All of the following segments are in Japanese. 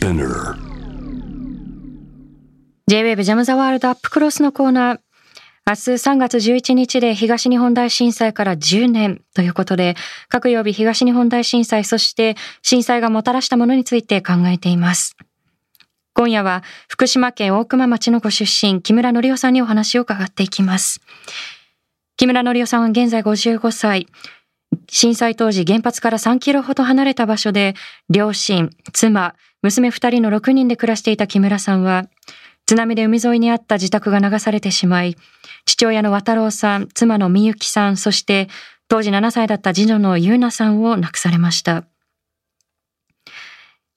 Spinner J-WAVE ジャムザワールドアップクロスのコーナー。明日3月11日で東日本大震災から10年ということで、各曜日東日本大震災、そして震災がもたらしたものについて考えています。今夜は福島県大熊町のご出身、木村則夫さんにお話を伺っていきます。木村則夫さんは現在55歳。震災当時原発から3キロほど離れた場所で、両親、妻、娘2人の6人で暮らしていた木村さんは、津波で海沿いにあった自宅が流されてしまい、父親の渡郎さん、妻のみゆきさん、そして当時7歳だった次女のゆうなさんを亡くされました。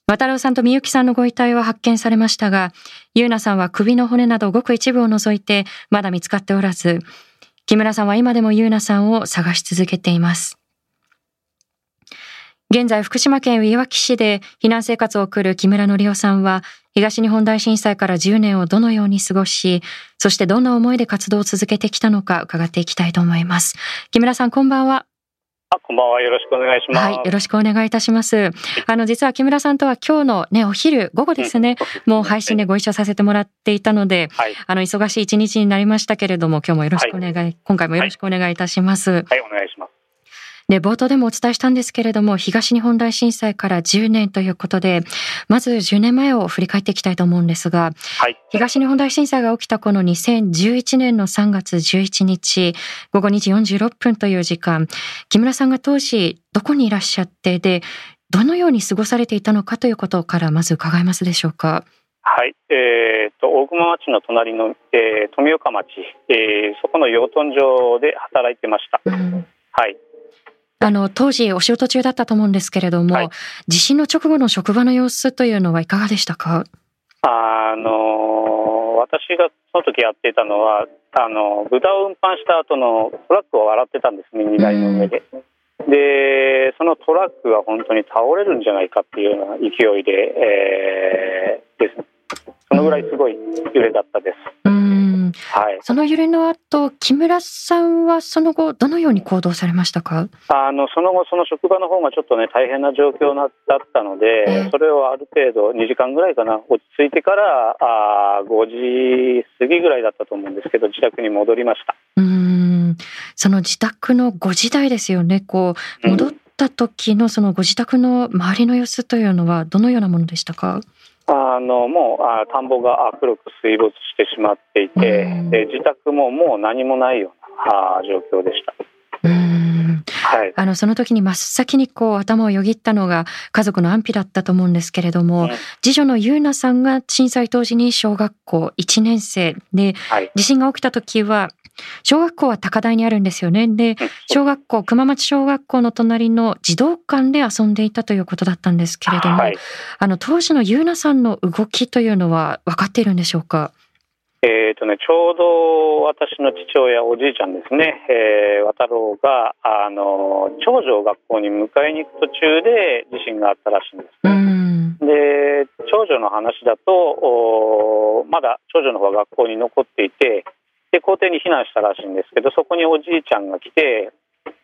渡郎さんとみゆきさんのご遺体は発見されましたが、ゆうなさんは首の骨などごく一部を除いてまだ見つかっておらず、木村さんは今でもゆうなさんを探し続けています。現在、福島県いわき市で避難生活を送る木村則夫さんは、東日本大震災から10年をどのように過ごし、そしてどんな思いで活動を続けてきたのか伺っていきたいと思います。木村さん、こんばんは。あ、こんばんは。よろしくお願いします。はい、よろしくお願いいたします。あの、実は木村さんとは今日のね、お昼、午後ですね、もう配信でご一緒させてもらっていたので、はい、あの、忙しい一日になりましたけれども、今日もよろしくお願い、はい、今回もよろしくお願いいたします。はい、はい、お願いします。で、冒頭でもお伝えしたんですけれども、東日本大震災から10年ということで、まず10年前を振り返っていきたいと思うんですが、はい、東日本大震災が起きたこの2011年の3月11日、午後2時46分という時間、木村さんが当時どこにいらっしゃって、で、どのように過ごされていたのかということからまず伺えますでしょうか？はい、えーと、大熊町の隣の、えー、富岡町、えー、そこの養豚場で働いてました。うん、はい。あの、当時お仕事中だったと思うんですけれども、はい、地震の直後の職場の様子というのはいかがでしたか？あの、私がその時やっていたのは、あの、豚を運搬した後のトラックを洗ってたんですね、荷台の上で。で、そのトラックが本当に倒れるんじゃないかっていうような勢いで、えー、ですね。そのぐらいすごい揺れだったです。はい、その揺れの後、木村さんはその後、どのように行動されましたか？あのその後、その職場の方がちょっとね、大変な状況だったので、えー、それをある程度、2時間ぐらいかな、落ち着いてからあ5時過ぎぐらいだったと思うんですけど、自宅に戻りました。うん。その自宅の5時台ですよね、こう戻った時のそのご自宅の周りの様子というのは、どのようなものでしたか？あのもうあ田んぼが黒く水没してしまっていて、で自宅ももう何もないようなあ状況でした。はい、あのその時に真っ先にこう頭をよぎったのが家族の安否だったと思うんですけれども、うん、次女の優奈さんが震災当時に小学校1年生で、はい、地震が起きた時は小学校は高台にあるんですよね。で、小学校、熊町小学校の隣の児童館で遊んでいたということだったんですけれども、はい、あの、当時のゆうなさんの動きというのは分かっているんでしょうか？えーとね、ちょうど私の父親、おじいちゃんですね、えー、渡郎があの長女を学校に迎えに行く途中で地震があったらしいんです、ね、で長女の話だとまだ長女の方は学校に残っていてで校庭に避難したらしいんですけどそこにおじいちゃんが来て、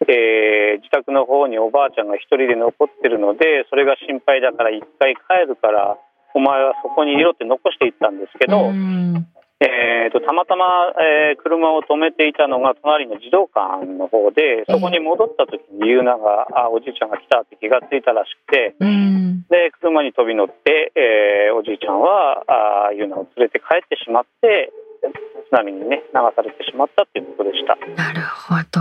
えー、自宅の方におばあちゃんが一人で残ってるのでそれが心配だから一回帰るからお前はそこにいろって残していったんですけど、えーと、たまたま、えー、車を止めていたのが隣の児童館の方でそこに戻った時にユーナがあおじいちゃんが来たって気がついたらしくて、で車に飛び乗って、えー、おじいちゃんはあユーナを連れて帰ってしまって津波にね流されてしまったっていうことでした。なるほど。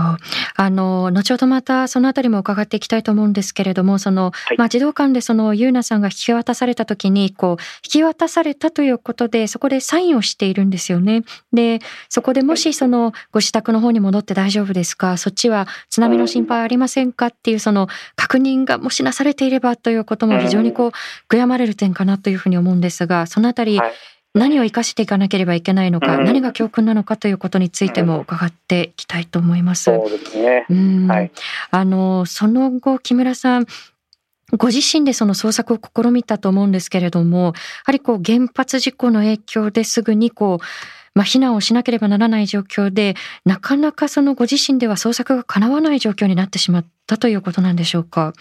あの後ほどまたそのあたりも伺っていきたいと思うんですけれども、その、はい、まあ児童館でそのゆうなさんが引き渡された時にこう引き渡されたということでそこでサインをしているんですよね。で、そこでもしそのご自宅の方に戻って大丈夫ですか、そっちは津波の心配ありませんか？っていうその確認がもしなされていればということも非常にこう悔やまれる点かなというふうに思うんですが、そのあたり、はい何を生かしていかなければいけないのか、うん、何が教訓なのかということについても伺っていきたいと思います。そうですね。はい、あのその後木村さんご自身でその捜索を試みたと思うんですけれども、やはりこう原発事故の影響ですぐにこう、まあ、避難をしなければならない状況で、なかなかそのご自身では捜索が叶わない状況になってしまったということなんでしょうか？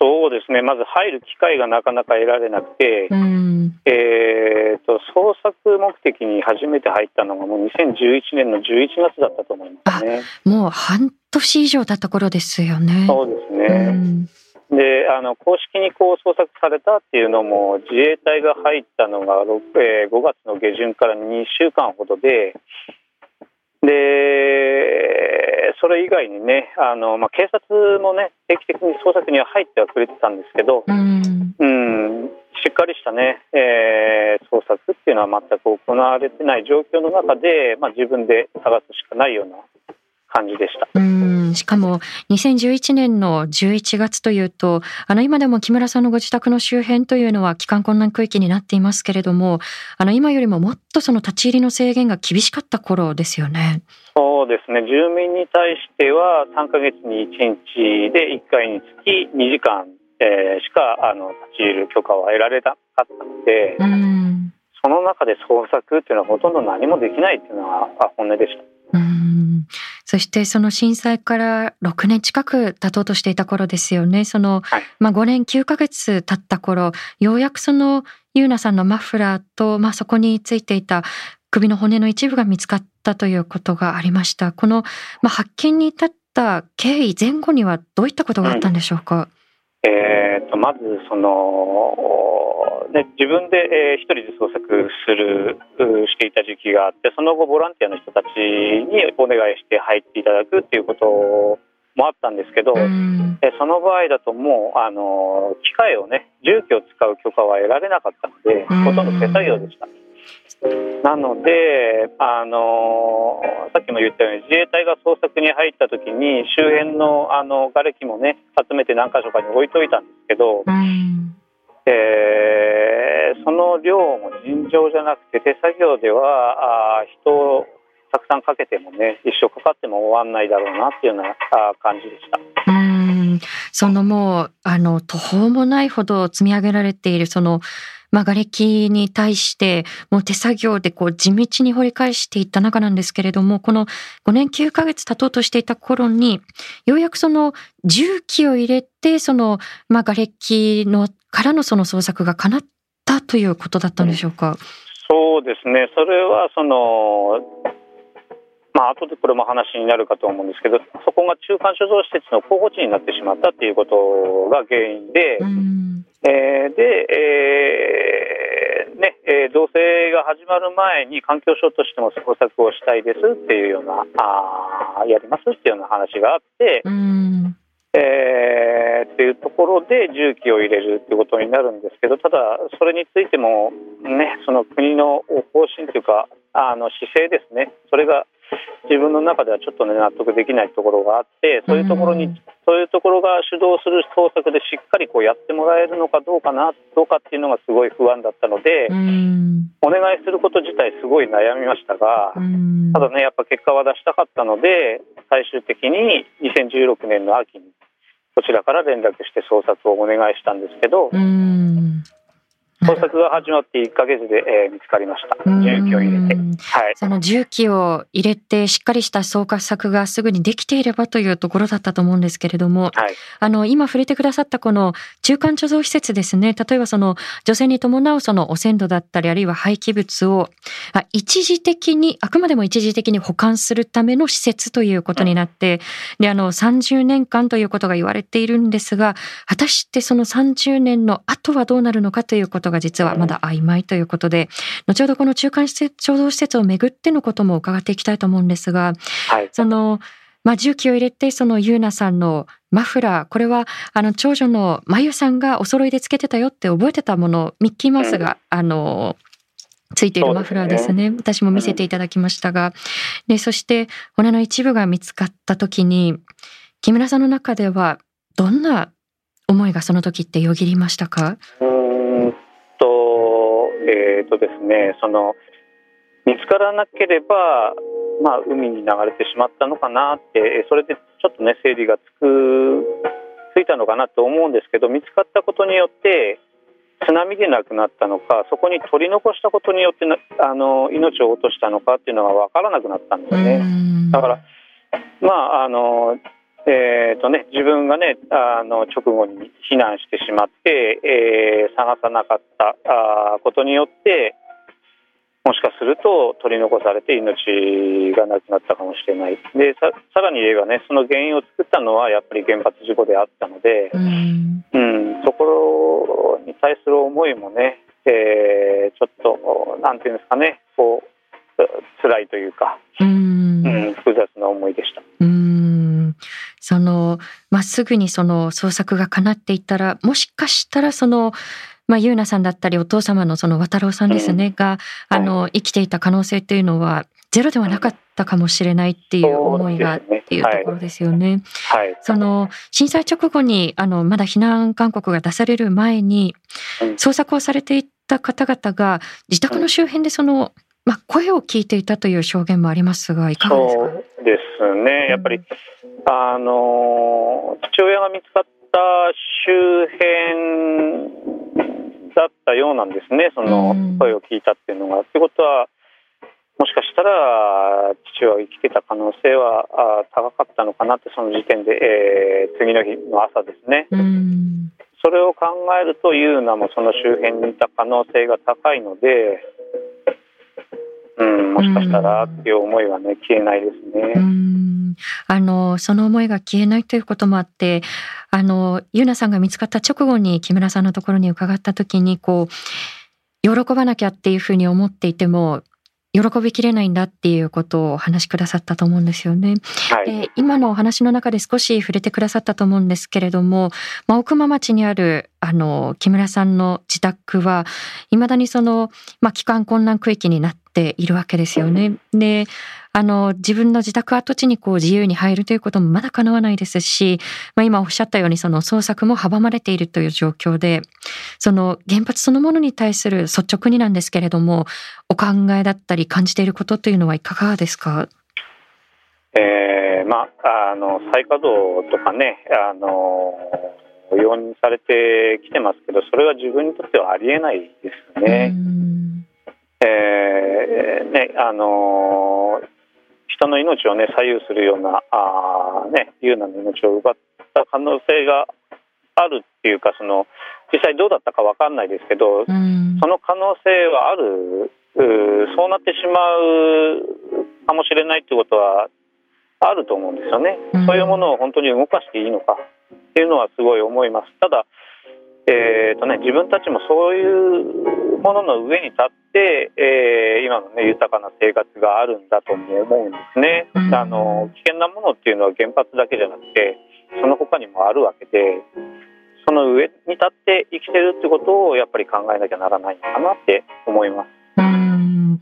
そうですね、まず入る機会がなかなか得られなくて、うん、えーと、捜索目的に初めて入ったのが、もう2011年の11月だったと思いますね。もう半年以上経った頃ですよね。そうですね、うんであの公式にこう捜索されたっていうのも自衛隊が入ったのが 5,、えー、5月の下旬から2週間ほどででそれ以外にねあの、まあ、警察もね定期的に捜索には入ってはくれてたんですけど、うん、うんしっかりしたね、えー、捜索っていうのは全く行われてない状況の中で、まあ、自分で探すしかないような感じでした。うんしかも2011年の11月というとあの今でも木村さんのご自宅の周辺というのは帰還困難区域になっていますけれどもあの今よりももっとその立ち入りの制限が厳しかった頃ですよね。そうですね住民に対しては3か月に1日で1回につき2時間、えー、しかあの立ち入る許可は得られなかったので。うんその中で捜索っていうのはほとんど何もできないっていうのが本音でした。うんそしてその震災から6年近く経とうとしていた頃ですよね。その、はい、まあ5年9ヶ月経った頃、ようやくそのユーナさんのマフラーと、まあそこについていた首の骨の一部が見つかったということがありました。この、まあ、発見に至った経緯前後にはどういったことがあったんでしょうか、うん、えーと、まずそのね、自分で、えー、一人で捜索するしていた時期があってその後ボランティアの人たちにお願いして入っていただくっていうこともあったんですけど、うん、えその場合だともうあの機械をね重機を使う許可は得られなかったので、ほとんど手作業でした。なので、あのさっきも言ったように自衛隊が捜索に入った時に周辺のあの瓦礫もね集めて何箇所かに置いといたんですけど、うんえー、その量も尋常じゃなくて手作業ではあ人をたくさんかけてもね一生かかっても終わんないだろうなっていうような感じでした。うんそのもうあの途方もないほど積み上げられているそのまあ、瓦礫に対してもう手作業でこう地道に掘り返していった中なんですけれどもこの5年9ヶ月経とうとしていた頃にようやくその重機を入れてその、まあ、瓦礫のからのその捜索が叶ったということだったんでしょうか？そうですね。それはそのまあ後でこれも話になるかと思うんですけど、そこが中間所蔵施設の候補地になってしまったっていうことが原因で、えー、で、えー、ね、えー、同棲が始まる前に環境省としても捜索をしたいですっていうような、あやりますっていうような話があって、えー、っていうところで重機を入れるっていうことになるんですけどただそれについてもねその国の方針というかあの姿勢ですね。それが自分の中ではちょっとね納得できないところがあってそういうところに、そういうところが主導する捜索でしっかりこうやってもらえるのかどうかなどうかっていうのがすごい不安だったのでお願いすること自体すごい悩みましたがただねやっぱ結果は出したかったので最終的に2016年の秋にこちらから連絡して捜索をお願いしたんですけど捜索が始まって1か月で、えー、見つかりました。重機を入れて。はい。その重機を入れてしっかりした捜索がすぐにできていればというところだったと思うんですけれども、はい、あの、今触れてくださったこの中間貯蔵施設ですね。例えばその女性に伴うその汚染土だったり、あるいは廃棄物を一時的に、あくまでも一時的に保管するための施設ということになって、うん、で、あの、30年間ということが言われているんですが、果たしてその30年の後はどうなるのかということがが実はまだ曖昧ということで、後ほどこの中間施設、共同施設をめぐってのことも伺っていきたいと思うんですが、はい、その、まあ、重機を入れて、そのユーナさんのマフラー、これは、あの、長女のまゆさんがお揃いでつけてたよって覚えてたもの、ミッキーマウスが、あの、ついているマフラーですね。すね私も見せていただきましたが。で、そして骨の一部が見つかった時に、木村さんの中ではどんな思いがその時ってよぎりましたか？えーとですね、その見つからなければ、まあ、海に流れてしまったのかなってそれでちょっとね整理がつくついたのかなと思うんですけど見つかったことによって津波で亡くなったのかそこに取り残したことによってあの命を落としたのかっていうのが分からなくなったんですね。だからまああのえーとね、自分が、ね、あの直後に避難してしまって、えー、探さなかったあことによってもしかすると取り残されて命がなくなったかもしれない。でささらに言えばねその原因を作ったのはやっぱり原発事故であったので、うん、うん、そこに対する思いもね、えー、ちょっとなんていうんですかねこう辛いというか、うん、うん、複雑な思いでした。うんそのまっすぐにその捜索が叶っていったらもしかしたらそのまあ、ゆうなさんだったりお父様のその渡郎さんですね、うん、があの生きていた可能性というのはゼロではなかったかもしれないっていう思いがっていうところですよね。はい、その震災直後にあのまだ避難勧告が出される前に捜索をされていた方々が自宅の周辺でその、まあ、声を聞いていたという証言もありますがいかがですか？そうですね。やっぱり、うん、あの父親が見つかった周辺だったようなんですね、その声を聞いたっていうのが。ということは、もしかしたら父は生きてた可能性は高かったのかなって、その時点で、えー、次の日の朝ですね。それを考えると、ユーナもその周辺にいた可能性が高いので、うん、もしかしたらっていう思いはね、消えないですね。あの、その思いが消えないということもあって、あの、ゆうなさんが見つかった直後に木村さんのところに伺った時に、こう、喜ばなきゃっていうふうに思っていても、喜びきれないんだっていうことをお話しくださったと思うんですよね。はい、で今のお話の中で少し触れてくださったと思うんですけれども、まあ、奥間町にあるあの木村さんの自宅はいまだにその、まあ、帰還困難区域になっているわけですよね。であの、自分の自宅跡地にこう自由に入るということもまだ叶わないですし、まあ、今おっしゃったようにその捜索も阻まれているという状況で、その原発そのものに対する率直になんですけれども、お考えだったり感じていることというのはいかがですか？えー、まあ、あの、再稼働とかね、あの、容認されてきてますけど、それは自分にとってはありえないですね。えー、ね、あの人の命をね左右するようなあね優ナの命を奪った可能性があるっていうかその実際どうだったか分かんないですけど、その可能性はあるそうなってしまうかもしれないってことはあると思うんですよね、そういうものを本当に動かしていいのかっていうのはすごい思います。ただえーとね、自分たちもそういうものの上に立って、えー、今の、ね、豊かな生活があるんだとも思うんですね、うん、あの危険なものっていうのは原発だけじゃなくてその他にもあるわけでその上に立って生きてるってことをやっぱり考えなきゃならないのかなって思います。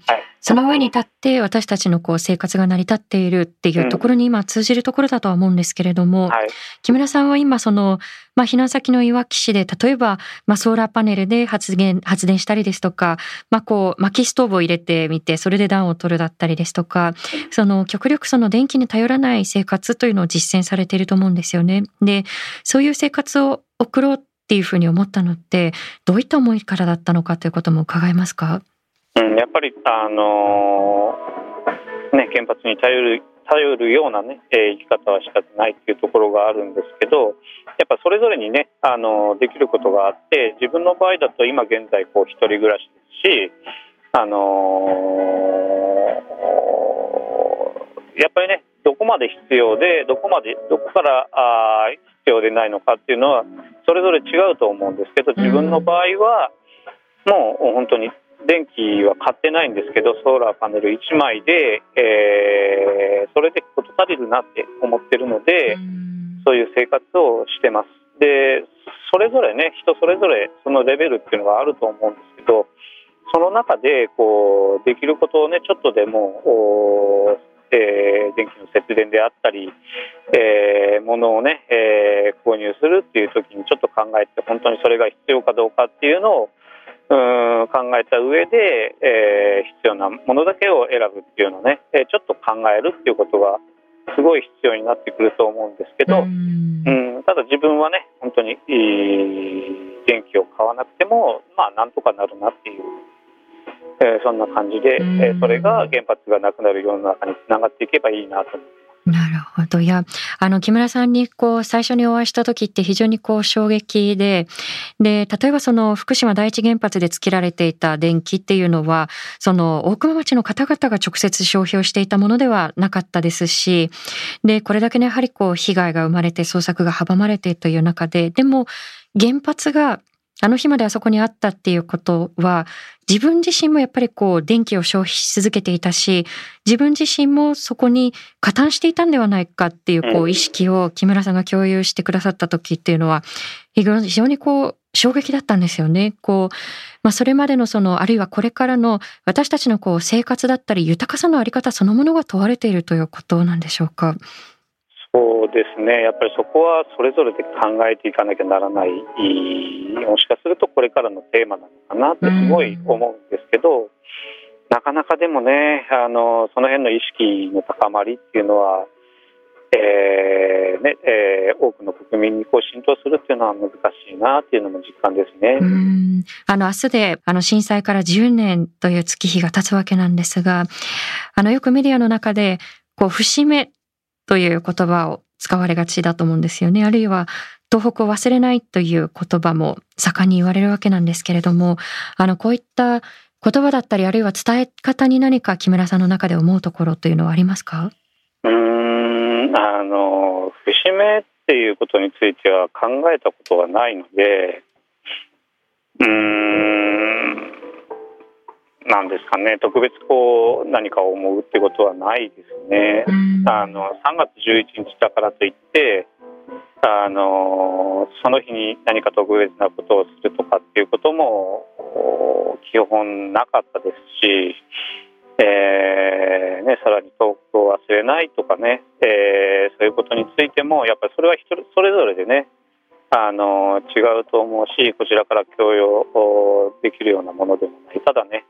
はい、その上に立って私たちのこう生活が成り立っているっていうところに今通じるところだとは思うんですけれども、うんはい、木村さんは今その、まあ、避難先のいわき市で例えば、まあ、ソーラーパネルで発電発電したりですとか、まあ、こう薪ストーブを入れてみてそれで暖を取るだったりですとかその極力その電気に頼らない生活というのを実践されていると思うんですよね。でそういう生活を送ろうっていうふうに思ったのってどういった思いからだったのかということも伺えますか？うん、やっぱり、あのー、ね、原発に頼る頼るようなね、えー、生き方はしたないっていうところがあるんですけど、やっぱそれぞれにね、あのー、できることがあって、自分の場合だと今現在こう一人暮らしですし、あのー、やっぱりね、どこまで必要で、どこまで、どこからあ必要でないのかっていうのは、それぞれ違うと思うんですけど、自分の場合は、もう本当に電気は買ってないんですけどソーラーパネル1枚で、えー、それで事足りるなって思ってるので、そういう生活をしてます。でそれぞれね人それぞれそのレベルっていうのがあると思うんですけどその中でこうできることをねちょっとでもえー、電気の節電であったり、えー、物をね、えー、購入するっていう時にちょっと考えて本当にそれが必要かどうかっていうのをうん考えた上で、えー、必要なものだけを選ぶっていうのをね、えー、ちょっと考えるっていうことがすごい必要になってくると思うんですけど、うん、ただ自分はね本当に電気を買わなくてもまあなんとかなるなっていう、えー、そんな感じで、えー、それが原発がなくなる世の中につながっていけばいいなと思います。なるほど。いや、あの、木村さんにこう、最初にお会いした時って非常にこう、衝撃で、で、例えばその、福島第一原発で作られていた電気っていうのは、その、大熊町の方々が直接消費をしていたものではなかったですし、で、これだけね、やはりこう、被害が生まれて捜索が阻まれてという中で、でも、原発があの日まであそこにあったっていうことは、自分自身もやっぱりこう電気を消費し続けていたし、自分自身もそこに加担していたんではないかっていうこう意識を木村さんが共有してくださった時っていうのは、非常にこう衝撃だったんですよね。こう、まあそれまでのその、あるいはこれからの私たちのこう生活だったり豊かさのあり方そのものが問われているということなんでしょうか？そうですね、やっぱりそこはそれぞれで考えていかなきゃならない、もしかするとこれからのテーマなのかなってすごい思うんですけど、なかなかでもね、あのその辺の意識の高まりっていうのは、えーねえー、多くの国民にこう浸透するっていうのは難しいなっていうのも実感ですね。うん。あの明日であの震災から10年という月日が経つわけなんですが、あのよくメディアの中でこう節目という言葉を使われがちだと思うんですよね。あるいは東北を忘れないという言葉も盛んに言われるわけなんですけれども、あの、こういった言葉だったり、あるいは伝え方に何か木村さんの中で思うところというのはありますか？うん、あの、節目っていうことについては考えたことがないので、うん、なんですかね。特別こう何かを思うってことはないですね。あの3月11日だからといってあのその日に何か特別なことをするとかっていうことも基本なかったですし、えーね、さらに遠くを忘れないとかね、えー、そういうことについてもやっぱりそれは人それぞれでねあの違うと思うしこちらから強要できるようなものでもない。ただね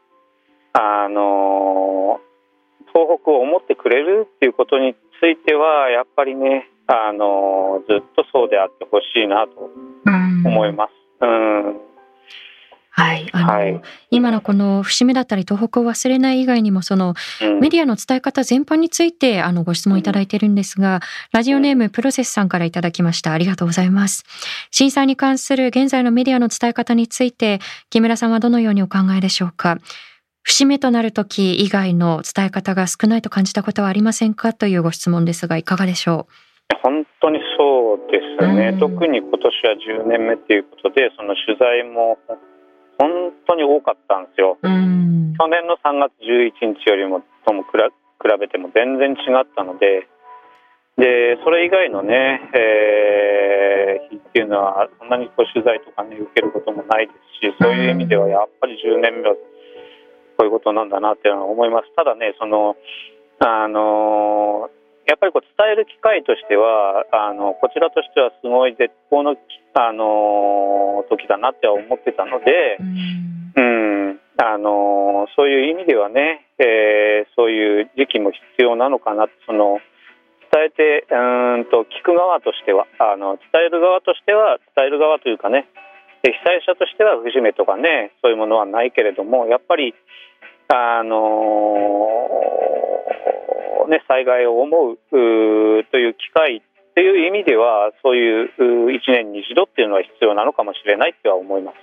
あの東北を思ってくれるっていうことについてはやっぱりねあのずっとそうであってほしいなと思います。うんはい。あの、はい、今のこの節目だったり東北を忘れない以外にもその、メディアの伝え方全般についてあのご質問いただいているんですが、ラジオネームプロセスさんからいただきました。ありがとうございます。震災に関する現在のメディアの伝え方について木村さんはどのようにお考えでしょうか？節目となる時以外の伝え方が少ないと感じたことはありませんか？というご質問ですがいかがでしょう？本当にそうですね、特に今年は10年目ということでその取材も本当に多かったんですよ。去年の3月11日よりもとも比べても全然違ったので。でそれ以外のね、えー、日っていうのはそんなにこう取材とかね受けることもないですしそういう意味ではやっぱり10年目はこういうことなんだなっていうのは思います。ただね、その、あのやっぱりこう伝える機会としてはあのこちらとしてはすごい絶好の、あの時だなって思ってたので、うん、うんあのそういう意味ではね、えー、そういう時期も必要なのかなその伝えてうんと聞く側としてはあの伝える側としては伝える側というかね被災者としては節目とかねそういうものはないけれどもやっぱりあのー、ね、災害を思うという機会っていう意味ではそういう1年に一度っていうのは必要なのかもしれないとは思います。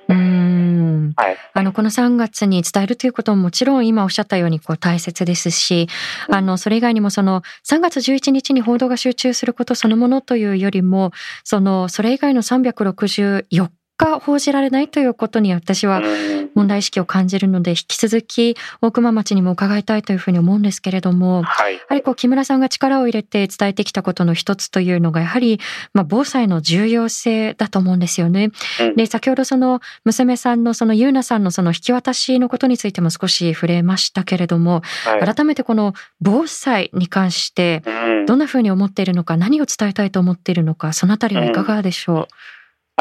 はい、あのこの3月に伝えるということももちろん今おっしゃったようにこう大切ですし、あのそれ以外にもその3月11日に報道が集中することそのものというよりも、そのそれ以外の364果報じられないということに私は問題意識を感じるので引き続き大熊町にも伺いたいというふうに思うんですけれども、はい、やはりこう木村さんが力を入れて伝えてきたことの一つというのがやはりまあ防災の重要性だと思うんですよね。で先ほどその娘さんのその優奈さんのその引き渡しのことについても少し触れましたけれども、はい、改めてこの防災に関してどんなふうに思っているのか何を伝えたいと思っているのかそのあたりはいかがでしょう、うん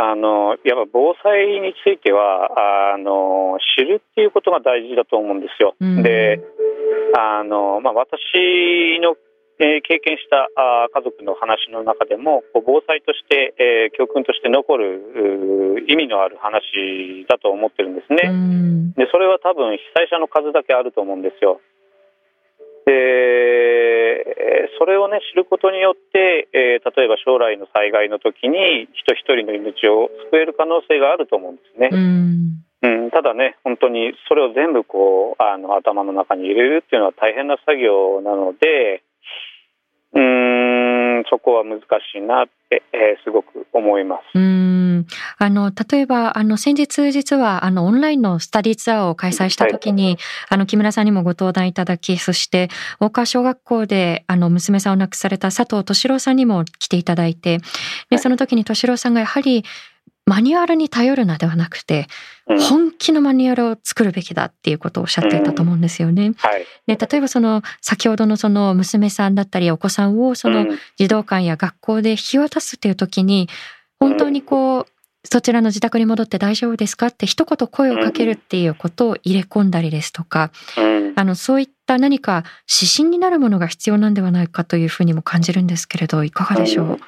あのやっぱ防災についてはあの知るっていうことが大事だと思うんですよ。うん、であの、まあ、私の、えー、経験したあ家族の話の中でもこう防災として、えー、教訓として残る意味のある話だと思ってるんですね。うん、でそれは多分被災者の数だけあると思うんですよ。でそれをね知ることによって、えー、例えば将来の災害の時に人一人の命を救える可能性があると思うんですね。うんうん、ただね、本当にそれを全部こうあの頭の中に入れるっていうのは大変な作業なので、うん、そこは難しいなって、えー、すごく思います。うん。あの例えばあの先日実はあのオンラインのスタディツアーを開催した時に、はい、あの木村さんにもご登壇いただきそして大川小学校であの娘さんを亡くされた佐藤敏郎さんにも来ていただいてでその時に敏郎さんがやはりマニュアルに頼るのではなくて、本気のマニュアルを作るべきだっていうことをおっしゃっていたと思うんですよね。うん。はい、で例えばその先ほどのその娘さんだったりお子さんをその児童館や学校で引き渡すっていう時に本当にこうそちらの自宅に戻って大丈夫ですかって一言声をかけるっていうことを入れ込んだりですとか、あのそういった何か指針になるものが必要なんではないかというふうにも感じるんですけれどいかがでしょう、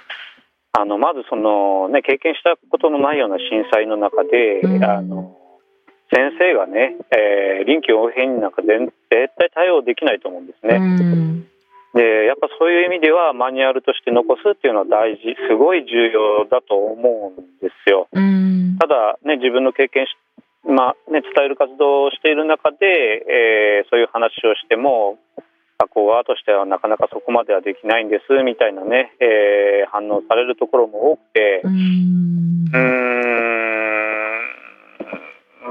あのまずその、ね、経験したことのないような震災の中で、うん、あの先生がね、えー、臨機応変になんか絶対対応できないと思うんですね。うん、でやっぱそういう意味ではマニュアルとして残すっていうのは大事すごい重要だと思うんですよ。うん、ただ、ね、自分の経験しまあね、伝える活動をしている中で、えー、そういう話をしても学校側としてはなかなかそこまではできないんですみたいなね、えー、反応されるところも多くてうん。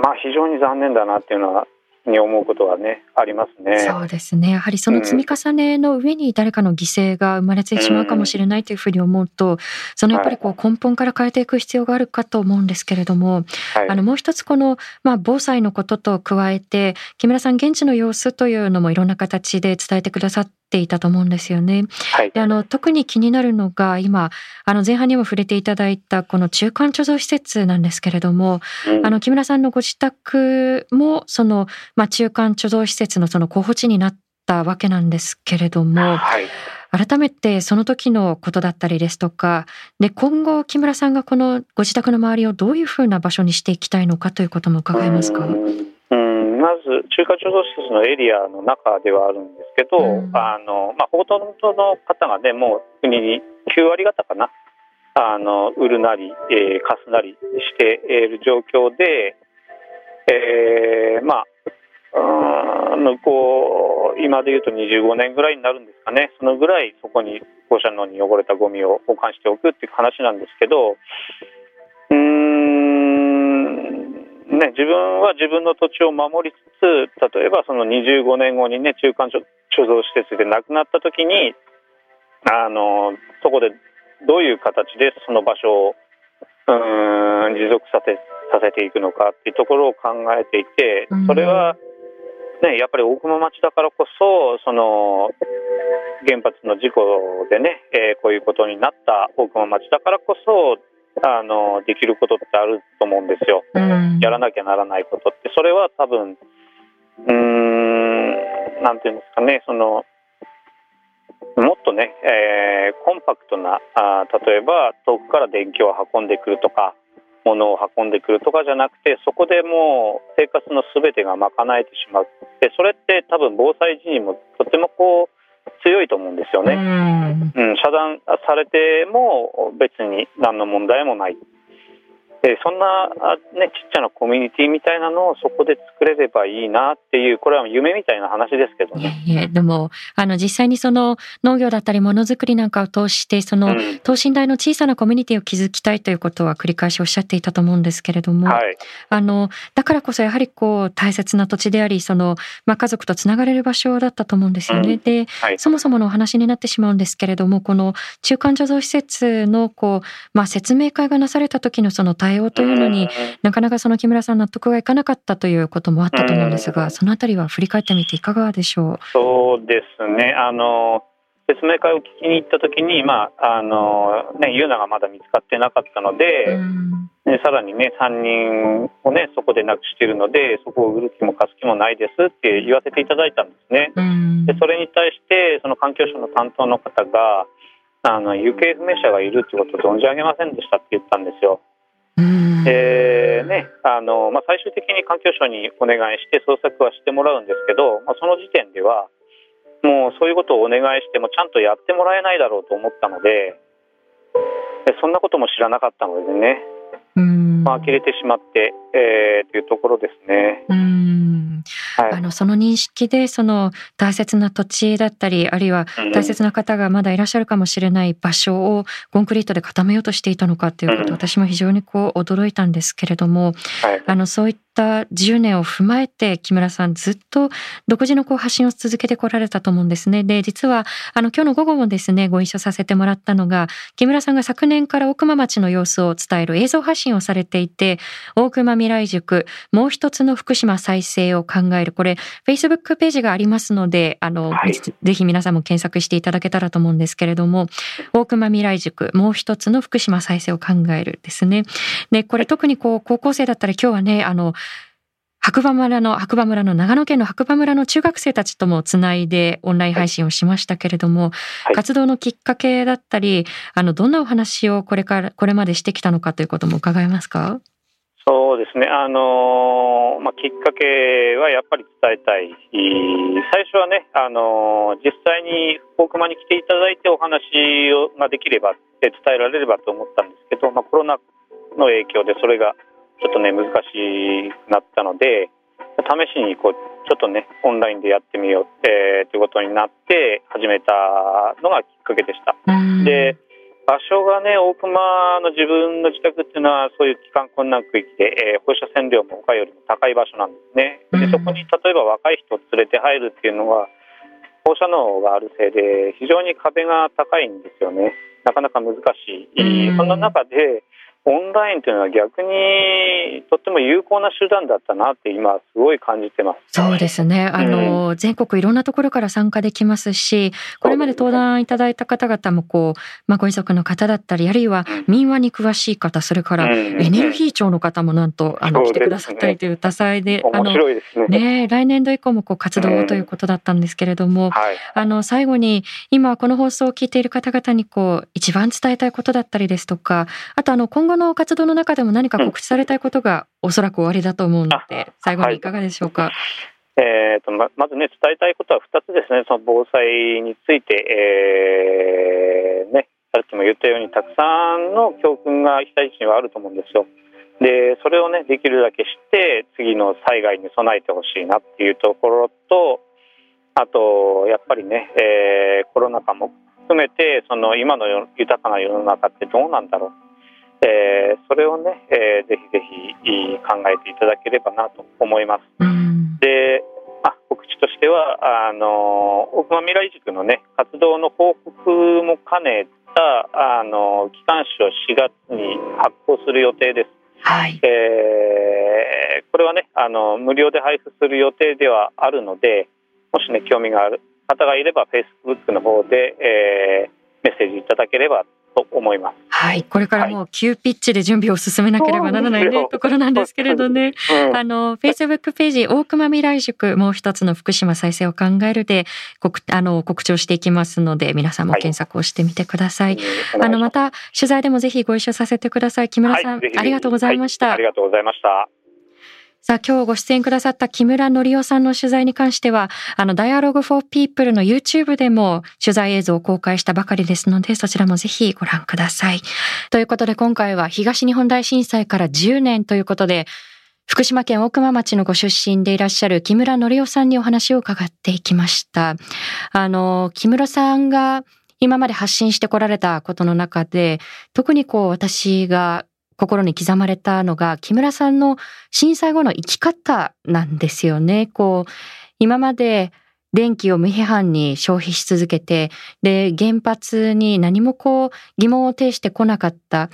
まあ非常に残念だなっていうのはに思うことがねありますね。そうですね。やはりその積み重ねの上に誰かの犠牲が生まれてしまうかもしれないというふうに思うと、そのやっぱりこう根本から変えていく必要があるかと思うんですけれども、はい、あのもう一つこのまあ防災のことと加えて木村さん現地の様子というのもいろんな形で伝えてくださっていたと思うんですよね。はい、であの特に気になるのが今あの前半にも触れていただいたこの中間貯蔵施設なんですけれども、うん、あの木村さんのご自宅もその、まあ、中間貯蔵施設のその候補地になったわけなんですけれども、はい、改めてその時のことだったりですとかで今後木村さんがこのご自宅の周りをどういうふうな場所にしていきたいのかということも伺えますか？まず中華貯蔵施設のエリアの中ではあるんですけど、うん、あのまあ、ほとんどの方がねもう国に9割方かなあの売るなり、えー、貸すなりしている状況で、えー、まあ向こう今でいうと25年ぐらいになるんですかね。そのぐらいそこに放射能に汚れたゴミを保管しておくっていう話なんですけどね、自分は自分の土地を守りつつ例えばその25年後にね中間貯蔵施設で亡くなった時にあのそこでどういう形でその場所をうん持続させさせていくのかっていうところを考えていてそれは、ね、やっぱり大熊町だからこそその原発の事故でね、えー、こういうことになった大熊町だからこそあのできることってあると思うんですよ、うん、やらなきゃならないことって。それは多分うんなんていうんですかね。そのもっとね、えー、コンパクトなあ例えば遠くから電気を運んでくるとか物を運んでくるとかじゃなくてそこでもう生活の全てが賄えてしまう。でそれって多分防災時にもとてもこう強いと思うんですよね。うん、遮断されても別に何の問題もない。でそんな、ね、ちっちゃなコミュニティみたいなのをそこで作れればいいなっていうこれは夢みたいな話ですけどね。いやでもあの実際にその農業だったりものづくりなんかを通してその、等身大の小さなコミュニティを築きたいということは繰り返しおっしゃっていたと思うんですけれども、はい、あのだからこそやはりこう大切な土地でありその、まあ、家族とつながれる場所だったと思うんですよね。うん、で、はい、そもそものお話になってしまうんですけれどもこの中間貯蔵施設のこう、まあ、説明会がなされた時のその対応というのに、なかなかその木村さん納得がいかなかったということもあったと思うんですが、そのあたりは振り返ってみていかがでしょう？そうですね。あの説明会を聞きに行った時に、まああのね、ユーナがまだ見つかってなかったので、ね、さらにね3人をねそこで亡くしているのでそこを売る気も貸す気もないですって言わせていただいたんですね。でそれに対してその環境省の担当の方があの行方不明者がいるってことを存じ上げませんでしたって言ったんですよ。えーねあのまあ、最終的に環境省にお願いして捜索はしてもらうんですけど、まあ、その時点ではもうそういうことをお願いしてもちゃんとやってもらえないだろうと思ったのででそんなことも知らなかったのでね、まあ呆れてしまって、えー、というところですね。うんはい、あのその認識でその大切な土地だったりあるいは大切な方がまだいらっしゃるかもしれない場所をコンクリートで固めようとしていたのかということ、私も非常にこう驚いたんですけれども、はい、あのそういった10年を踏まえて木村さんずっと独自のこう発信を続けてこられたと思うんですね。で実はあの今日の午後もですねご一緒させてもらったのが木村さんが昨年から大熊町の様子を伝える映像発信をされていて大熊未来塾もう一つの福島再生を考えるこれ Facebook ページがありますのであの、はい、ぜひ皆さんも検索していただけたらと思うんですけれども大熊未来塾もう一つの福島再生を考えるですね。でこれ特にこう高校生だったら今日はねあの白馬村の、白馬村の長野県の白馬村の中学生たちともつないでオンライン配信をしましたけれども、はい、活動のきっかけだったり、あの、どんなお話をこれから、これまでしてきたのかということも伺えますか？そうですね、あのまあ、きっかけはやっぱり伝えたい、最初はね、あの実際に大熊に来ていただいてお話をができれば、伝えられればと思ったんですけど、まあ、コロナの影響でそれがちょっとね難しくなったので試しにこうちょっとねオンラインでやってみようってということになって始めたのがきっかけでした。で場所がね大熊の自分の自宅っていうのはそういう帰還困難区域で、えー、放射線量も他よりも高い場所なんですね。でそこに例えば若い人を連れて入るっていうのは放射能があるせいで非常に壁が高いんですよね。なかなか難しい。そんな中でオンラインというのは逆にとっても有効な手段だったなって今すごい感じてます。そうですね。あの、うん、全国いろんなところから参加できますし、これまで登壇いただいた方々もこう、まあ、ご遺族の方だったり、あるいは民話に詳しい方、それからエネルギー庁の方もなんと、あの、来てくださったりという多彩で、あの、ね、来年度以降もこう活動ということだったんですけれども、はい、あの、最後に今この放送を聞いている方々にこう、一番伝えたいことだったりですとか、あとあの、今後後の活動の中でも何か告知されたいことがおそらく終わりだと思うので、最後にいかがでしょうか？はいえーとままずね、伝えたいことは2つですね、その防災について、えーね、さっきも言ったように、たくさんの教訓が被災地にはあると思うんですよ。で、それをね、できるだけして、次の災害に備えてほしいなっていうところと、あと、やっぱりね、えー、コロナ禍も含めて、その今の豊かな世の中ってどうなんだろう。えー、それをね、えー、ぜひぜひ考えていただければなと思います。うん、で、あ、告知としてはあの大熊未来塾のね活動の報告も兼ねたあの機関誌を4月に発行する予定です。はい、えー、これはねあの無料で配布する予定ではあるのでもしね興味がある方がいれば Facebook の方で、えー、メッセージいただければと思います。はい、これからもう急ピッチで準備を進めなければならない、ね、ところなんですけれどね。うん、あの、Facebook ページ、大熊未来塾、もう一つの福島再生を考えるで、告あの告知をしていきますので、皆さんも検索をしてみてください。はい、あの、また、取材でもぜひご一緒させてください。木村さん、はい、ありがとうございました。ありがとうございました。さあ、今日ご出演くださった木村則夫さんの取材に関しては、あの、Dialogue for People の YouTube でも取材映像を公開したばかりですので、そちらもぜひご覧ください。ということで、今回は東日本大震災から10年ということで、福島県大熊町のご出身でいらっしゃる木村則夫さんにお話を伺っていきました。あの、木村さんが今まで発信してこられたことの中で、特にこう私が心に刻まれたのが木村さんの震災後の生き方なんですよね。こう、今まで電気を無批判に消費し続けて、で、原発に何もこう疑問を呈してこなかった。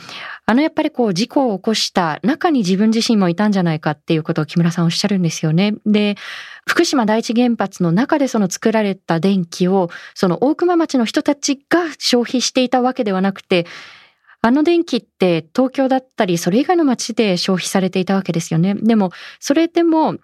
あのやっぱりこう事故を起こした中に自分自身もいたんじゃないかっていうことを木村さんおっしゃるんですよね。で、福島第一原発の中でその作られた電気を、その大熊町の人たちが消費していたわけではなくて、あの電気って東京だったりそれ以外の街で消費されていたわけですよね。でもそれでも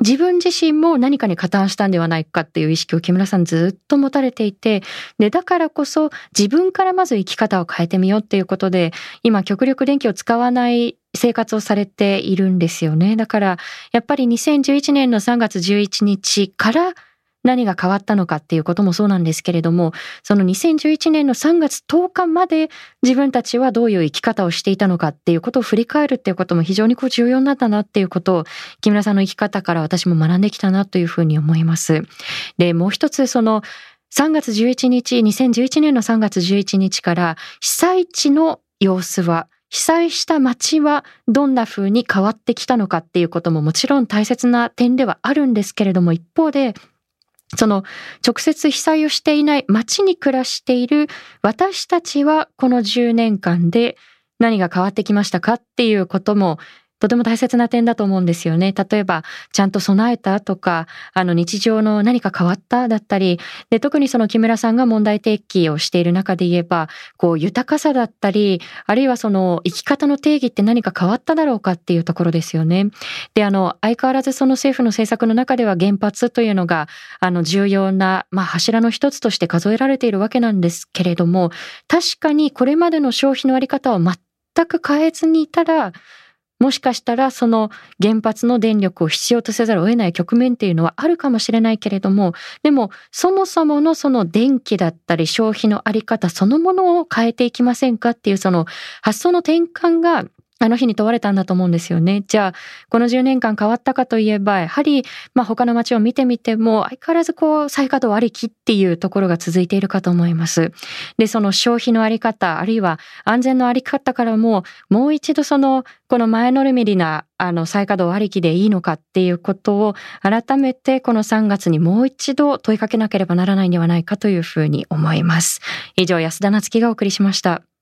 自分自身も何かに加担したんではないかっていう意識を木村さんずっと持たれていて、で、だからこそ自分からまず生き方を変えてみようっていうことで、今極力電気を使わない生活をされているんですよね。だから、やっぱり2011年の3月11日から何が変わったのかっていうこともそうなんですけれども、その2011年の3月10日まで自分たちはどういう生き方をしていたのかっていうことを振り返るっていうことも非常にこう重要になったなっていうことを木村さんの生き方から私も学んできたなというふうに思います。で、もう一つその3月11日、2011年の3月11日から被災地の様子は被災した街はどんな風に変わってきたのかっていうことももちろん大切な点ではあるんですけれども一方でその直接被災をしていない町に暮らしている私たちはこの10年間で何が変わってきましたかっていうこともとても大切な点だと思うんですよね。例えば、ちゃんと備えたとか、あの日常の何か変わっただったり、で、特にその木村さんが問題提起をしている中で言えば、こう豊かさだったり、あるいはその生き方の定義って何か変わっただろうかっていうところですよね。で、あの、相変わらずその政府の政策の中では原発というのが、あの、重要な、まあ、柱の一つとして数えられているわけなんですけれども、確かにこれまでの消費のあり方を全く変えずにいたら、もしかしたらその原発の電力を必要とせざるを得ない局面っていうのはあるかもしれないけれども、でもそもそものその電気だったり消費のあり方そのものを変えていきませんかっていうその発想の転換があの日に問われたんだと思うんですよね。じゃあ、この10年間変わったかといえば、やはり、まあ他の街を見てみても、相変わらずこう、再稼働ありきっていうところが続いているかと思います。で、その消費のあり方、あるいは安全のあり方からも、もう一度その、この前のるみりな、あの、再稼働ありきでいいのかっていうことを、改めてこの3月にもう一度問いかけなければならないんではないかというふうに思います。以上、安田なつきがお送りしました。